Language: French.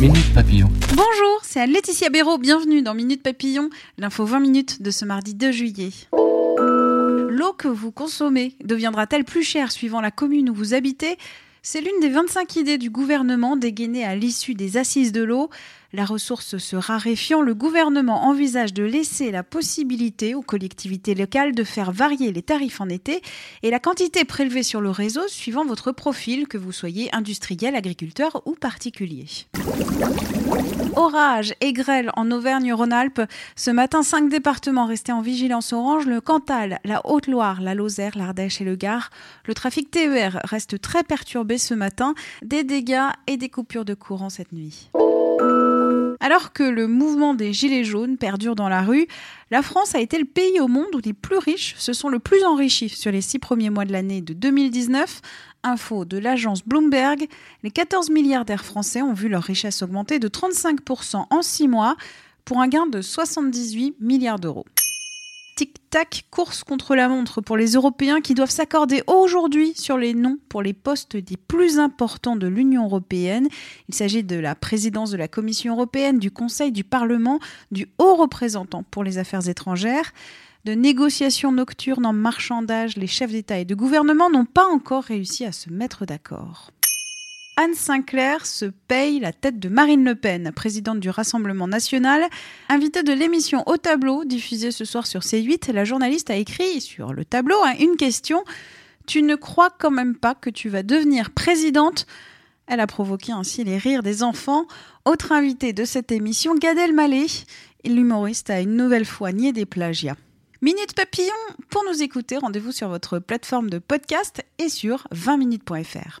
Minute Papillon. Bonjour, c'est Anne-Laetitia Béraud. Bienvenue dans Minute Papillon, l'info 20 minutes de ce mardi 2 juillet. L'eau que vous consommez deviendra-t-elle plus chère suivant la commune où vous habitez? C'est l'une des 25 idées du gouvernement dégainées à l'issue des assises de l'eau. La ressource se raréfiant, le gouvernement envisage de laisser la possibilité aux collectivités locales de faire varier les tarifs en été et la quantité prélevée sur le réseau suivant votre profil, que vous soyez industriel, agriculteur ou particulier. Orage et grêle en Auvergne-Rhône-Alpes. Ce matin, cinq départements restaient en vigilance orange le Cantal, la Haute-Loire, la Lozère, l'Ardèche et le Gard. Le trafic TER reste très perturbé ce matin. Des dégâts et des coupures de courant cette nuit. Alors que le mouvement des Gilets jaunes perdure dans la rue, la France a été le pays au monde où les plus riches se sont le plus enrichis sur les six premiers mois de l'année de 2019. Info de l'agence Bloomberg, les 14 milliardaires français ont vu leur richesse augmenter de 35% en six mois pour un gain de 78 milliards d'euros. Tic-tac, course contre la montre pour les Européens qui doivent s'accorder aujourd'hui sur les noms pour les postes les plus importants de l'Union européenne. Il s'agit de la présidence de la Commission européenne, du Conseil, du Parlement, du haut représentant pour les affaires étrangères. De négociations nocturnes en marchandage, les chefs d'État et de gouvernement n'ont pas encore réussi à se mettre d'accord. Anne Sinclair se paye la tête de Marine Le Pen, présidente du Rassemblement national. Invitée de l'émission Au tableau, diffusée ce soir sur C8, la journaliste a écrit sur le tableau hein, une question. Tu ne crois quand même pas que tu vas devenir présidente? Elle a provoqué ainsi les rires des enfants. Autre invité de cette émission, Gad Elmaleh. L'humoriste a une nouvelle fois nié des plagiats. Minute Papillon, pour nous écouter, rendez-vous sur votre plateforme de podcast et sur 20minutes.fr.